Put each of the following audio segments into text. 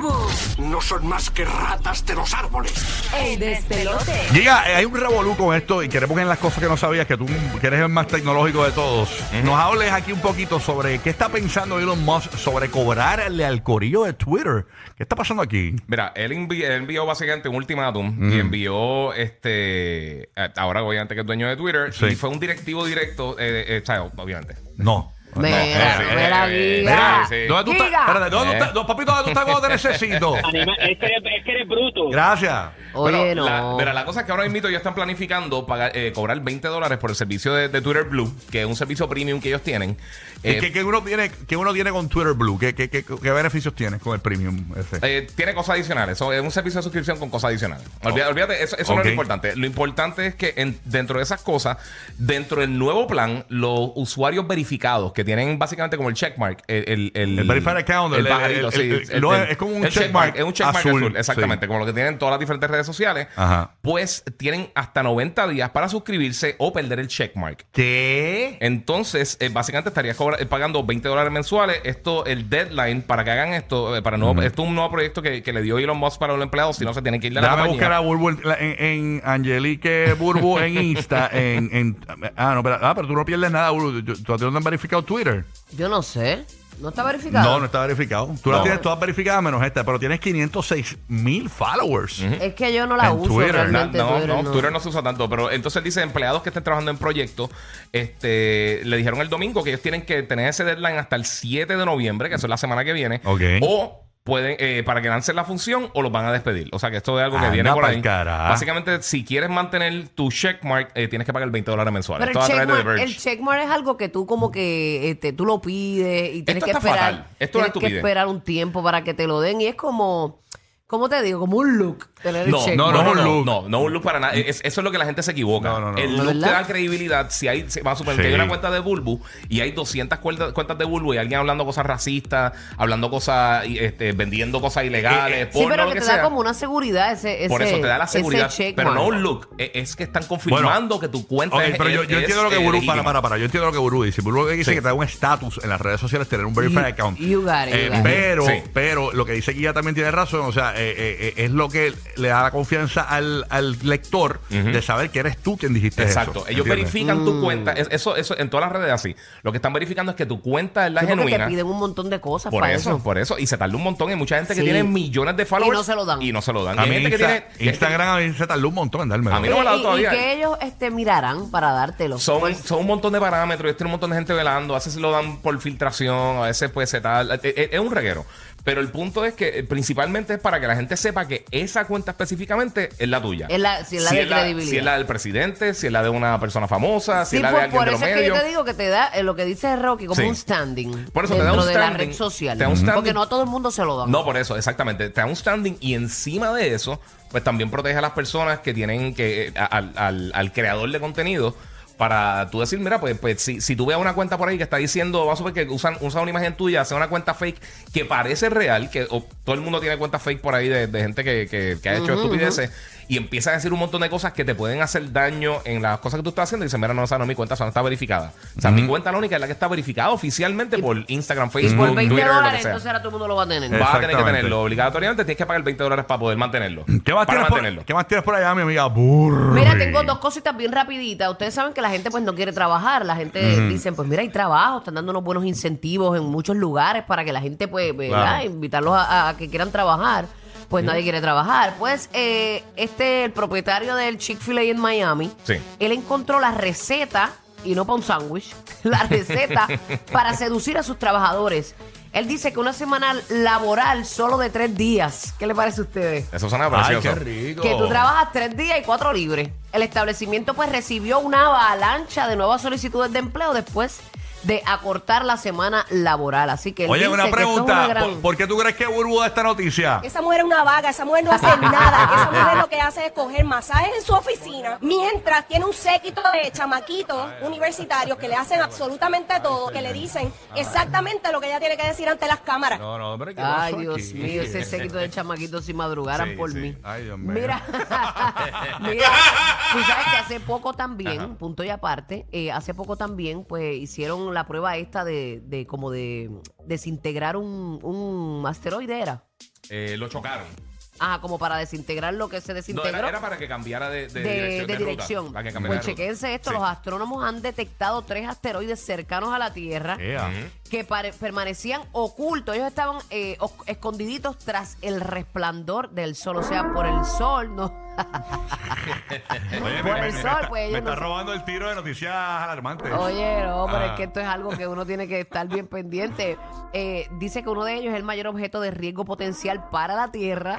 Burbu, No son más que ratas de los árboles. el despelote. Llega, eh, hay un revolú con esto y queremos en las cosas que no sabías, que tú que eres el más tecnológico de todos. Nos hables aquí un poquito sobre qué está pensando Elon Musk sobre cobrarle al corillo de Twitter. ¿Qué está pasando aquí? Mira, él envi- él envió, básicamente un ultimátum y envió este. Ahora, obviamente, que es dueño de Twitter. Sí. Y fue un directivo directo. Eh, eh, o sea, obviamente. No. Mira, mira, sí. ¿Dónde tú estás? Espérate, ¿dónde tú Eh. estás? No, papito, ¿dónde tú estás cuando te necesito? Es, que eres, bruto. Gracias. Oye, Bueno, no. la, mira, la cosa es que ahora mismo ya están planificando pagar, eh, cobrar 20 dólares por el servicio de, de Twitter Blue, que es un servicio premium que ellos tienen. ¿Y Eh, qué, qué uno tiene, qué uno tiene con Twitter Blue? ¿Qué, qué, qué, qué beneficios tienes con el premium ese? Eh, tiene cosas adicionales. Es un servicio de suscripción con cosas adicionales. Olvídate, olvídate, eso, eso no es lo importante. Lo importante es que en- dentro de esas cosas, dentro del nuevo plan, los usuarios verificados que tienen básicamente como el checkmark, el, el, el, El verified account, el pajarito, el- sí, es como un el checkmark Es un checkmark azul, azul, exactamente, sí. como lo que tienen todas las diferentes redes sociales. Ajá. Pues tienen hasta 90 días para suscribirse o perder el checkmark. ¿Qué? Entonces, eh, básicamente estarías eh, pagando 20 dólares mensuales. Esto, el deadline para que hagan esto, eh, para nuevo, esto es un nuevo proyecto que, que le dio Elon Musk para los empleados, si no se tienen que ir de la Déjame compañía. buscar a Burbu en, en, Angelique Burbu en Insta. En, en- ah, no, pero, ah, pero tú no pierdes nada, Burbu. ¿Tú, tú no has verificado Twitter? Yo no sé. ¿No está verificado? No, no está verificado. Tú la No. tienes todas verificadas menos esta, pero tienes 506 mil followers. Es que yo no la En uso Twitter. Realmente. no, Twitter, no, no. Twitter no se usa tanto, pero entonces dice empleados que estén trabajando en proyectos, este, le dijeron el domingo que ellos tienen que tener ese deadline hasta el 7 de noviembre, que eso es la semana que viene, Ok. o pueden, eh, para que lancen la función o los van a despedir. O sea que esto es algo que Anda viene por ahí. Básicamente, si quieres mantener tu checkmark, eh, tienes que pagar 20 dólares mensuales. Pero el Esto va a través de The checkmark, Verge. el checkmark es algo que tú como que este, tú lo pides y tienes Esto que está esperar. fatal. Esto es una tienes que esperar un tiempo para que te lo den y es como, ¿cómo te digo? Como un look tener el No, no, No, no, no, no, look. no, no un look para nada. Es- eso es lo que la gente se equivoca. No, no, no. El ¿No, look te verdad? da credibilidad si hay, si- vamos a suponer Sí. que hay una cuenta de Bulbu y hay 200 cuentas, cuentas de Bulbu y alguien hablando cosas racistas, hablando cosas, y, este, vendiendo cosas ilegales, Eh, Sí, porno, pero lo que que te sea. da como una seguridad ese, ese Por eso te da la ese seguridad, pero no un look. E- Es que están confirmando que tu cuenta Ok, es pero yo, es- entiendo lo que es Burbu, legítima. para, para, para, yo entiendo lo que dice. Burbu dice Sí. que te da un estatus en las redes sociales tener un verified You- account. you got it, you Eh, got it. pero, Sí. pero lo que dice Guía también tiene razón, o sea, eh, eh, eh, es lo que le da la confianza al, al lector de saber que eres tú quien dijiste Exacto. eso. Ellos ¿entiendes? verifican Mm. tu cuenta. Es- Eso, eso en todas las redes así. Lo que están verificando es que tu cuenta es la Sí, genuina. te piden un montón de cosas Por para eso, eso. por eso. Y se tarda un montón. Hay mucha gente que tiene millones de followers. Y no se lo dan. Y no se lo dan. A Y mí gente que Insta- tiene. Instagram a mí se tardó un montón en dármelo. A mí no me lo ha dado Y- y, todavía. que ellos este, mirarán para dártelo. Son, Pues, son un montón de parámetros. Ellos tienen un montón de gente velando. A veces se lo dan por filtración. A veces pues se tal. Es, es- es un reguero. Pero el punto es que eh, principalmente es para que la gente sepa que esa cuenta específicamente es la tuya. Es la- si es la de credibilidad. si es la del presidente, si es la de una persona famosa, si Sí, es la de por, alguien por de eso los es que yo medios. te digo que te da eh, lo que dice Rocky como Sí. un standing Por eso te da dentro un de la standing, red social. te da un standing. Porque no a todo el mundo se lo dan. No, por eso, exactamente. Te da un standing y encima de eso, pues también protege a las personas que tienen que, eh, a- al, al- al creador de contenido. Para tú decir, mira, pues, pues si, si tú veas una cuenta por ahí que está diciendo, vamos a ver que usan, usan una imagen tuya, hace una cuenta fake que parece real, que o, todo el mundo tiene cuentas fake por ahí de, de gente que, que- que ha hecho estupideces, y empieza a decir un montón de cosas que te pueden hacer daño en las cosas que tú estás haciendo. Y dicen, mira, no, esa no es mi cuenta, esa no está verificada. O sea, mi cuenta la única es la que está verificada oficialmente por Instagram, Y Facebook, por 20 Twitter, lo que dólares, sea. entonces ahora todo el mundo lo va a tener. Vas a tener que tenerlo. Obligatoriamente tienes que pagar 20 dólares para poder mantenerlo. ¿Qué más, para tienes mantenerlo. por, ¿Qué más tienes por allá, mi amiga? Burri? Mira, tengo dos cositas bien rapiditas. Ustedes saben que la gente pues no quiere trabajar. La gente dice, pues mira, hay trabajo, están dando unos buenos incentivos en muchos lugares para que la gente pues, ¿verdad? Claro. invitarlos a, a que quieran trabajar. Pues nadie quiere trabajar. Pues eh, este, el propietario del Chick-fil-A en Miami, Sí. él encontró la receta, y no para un sándwich, la receta para seducir a sus trabajadores. Él dice que una semana laboral solo de tres días. ¿Qué le parece a ustedes? Eso suena Ay, precioso. qué rico. Que tú trabajas tres días y cuatro libres. El establecimiento pues recibió una avalancha de nuevas solicitudes de empleo después de acortar la semana laboral. Así que él Oye, dice una que esto es pregunta. una gran- ¿Por, por qué tú crees que Burbu da esta noticia? Esa mujer es una vaga, esa mujer no hace nada. Esa mujer lo que hace es coger masajes en su oficina, mientras tiene un séquito de chamaquitos universitarios que le hacen absolutamente todo, que le dicen exactamente lo que ella tiene que decir ante las cámaras. No, no, pero ¿qué Ay, pasó Dios aquí? mío, ese séquito de chamaquitos si madrugaran Sí, por sí. mí. Ay, Dios mío. Mira, mira, tú sabes que hace poco también, punto y aparte, eh, hace poco también, pues hicieron la prueba esta de, de como de desintegrar un, un asteroide, ¿era? Eh, lo chocaron. Ah, como para desintegrar lo que se No, desintegró. era, era para que cambiara de, de de, dirección. de de ruta, dirección. para que cambiara Pues de ruta. chequense esto, Sí. los astrónomos han detectado tres asteroides cercanos a la Tierra Ea. que pare- permanecían ocultos. Ellos estaban eh, escondiditos tras el resplandor del sol, o sea, por el sol, no. Oye, Por me, el me- sol, me está, pues, ellos no está se- robando el tiro de noticias alarmantes. Oye, no, pero es Ah. que esto es algo que uno tiene que estar bien pendiente. Eh, dice que uno de ellos es el mayor objeto de riesgo potencial para la Tierra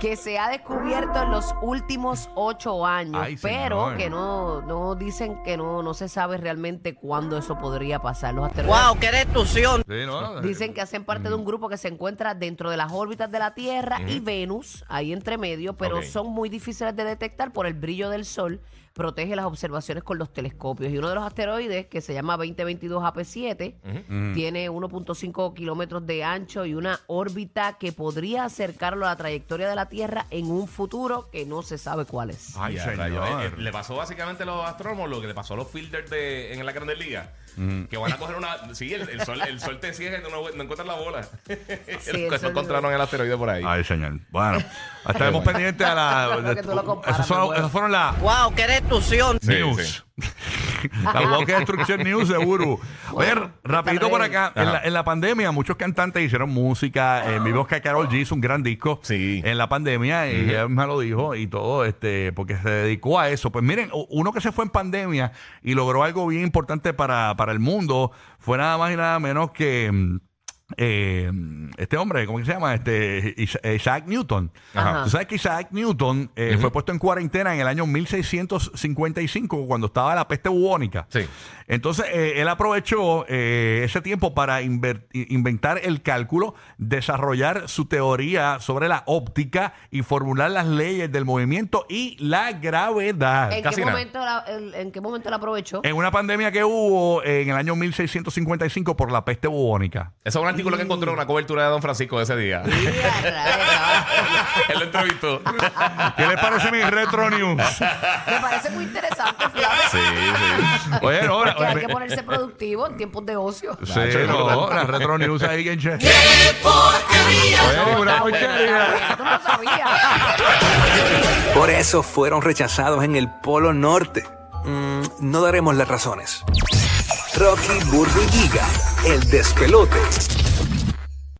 que se ha descubierto en los últimos ocho años, Ay, pero señor. que no, no dicen que no, no se sabe realmente cuándo eso podría pasar. Los asteroides qué destrucción! Sí, ¿no? Dicen que hacen parte de un grupo que se encuentra dentro de las órbitas de la Tierra y Venus, ahí entre medio, pero Ok. son muy difíciles de detectar por el brillo del Sol. Protege las observaciones con los telescopios. Y uno de los asteroides, que se llama 2022 AP7, tiene 1.5 kilómetros de ancho y una órbita que podría acercarlo a la trayectoria de la Tierra en un futuro que no se sabe cuál es. Ay, Ya, señor. Eh, eh, le pasó básicamente a los astrónomos lo que le pasó a los fielders de, en la Grandes Ligas. Que van a coger una. Sí, el, el sol, el sol te ciega y tú no, no encuentras la bola. el no encontraron el asteroide por ahí. Ay, señor. Bueno, estaremos pendientes a la. Creo que tú lo comparas, Esas fueron, esas las ¡Wow, qué destrucción! Sí, news. la Walker Destruction News de Burbu. Oye, rapidito por acá. En la, en la pandemia, muchos cantantes hicieron música. Mi voz que Carol G hizo un gran disco Sí. en la pandemia. Y ella me lo dijo y todo, este, porque se dedicó a eso. Pues miren, uno que se fue en pandemia y logró algo bien importante para, para el mundo fue nada más y nada menos que. Eh, este hombre, ¿cómo que se llama? Este Isa- Isaac Newton. Ajá. Tú sabes que Isaac Newton eh, fue puesto en cuarentena en el año 1655 cuando estaba la peste bubónica. Sí. Entonces, eh, él aprovechó eh, ese tiempo para inventar el cálculo, desarrollar su teoría sobre la óptica y formular las leyes del movimiento y la gravedad. ¿En casi qué, nada. momento la, el- ¿En qué momento la aprovechó? En una pandemia que hubo en el año 1655 por la peste bubónica. Ese es un artículo que encontró en una cobertura de Don Francisco de ese día. Él lo entrevistó. ¿Qué les parece mi retro news? Me parece muy interesante, fíjate. Sí, sí. Oye, no, Que hay que ponerse productivo en tiempos de ocio. Sí, no, la retro news ahí en che. Oye, una porquería. Tú no lo sabías. Por eso fueron rechazados en el Polo Norte. Mm, no daremos las razones. Rocky, Burbu y Giga, el despelote.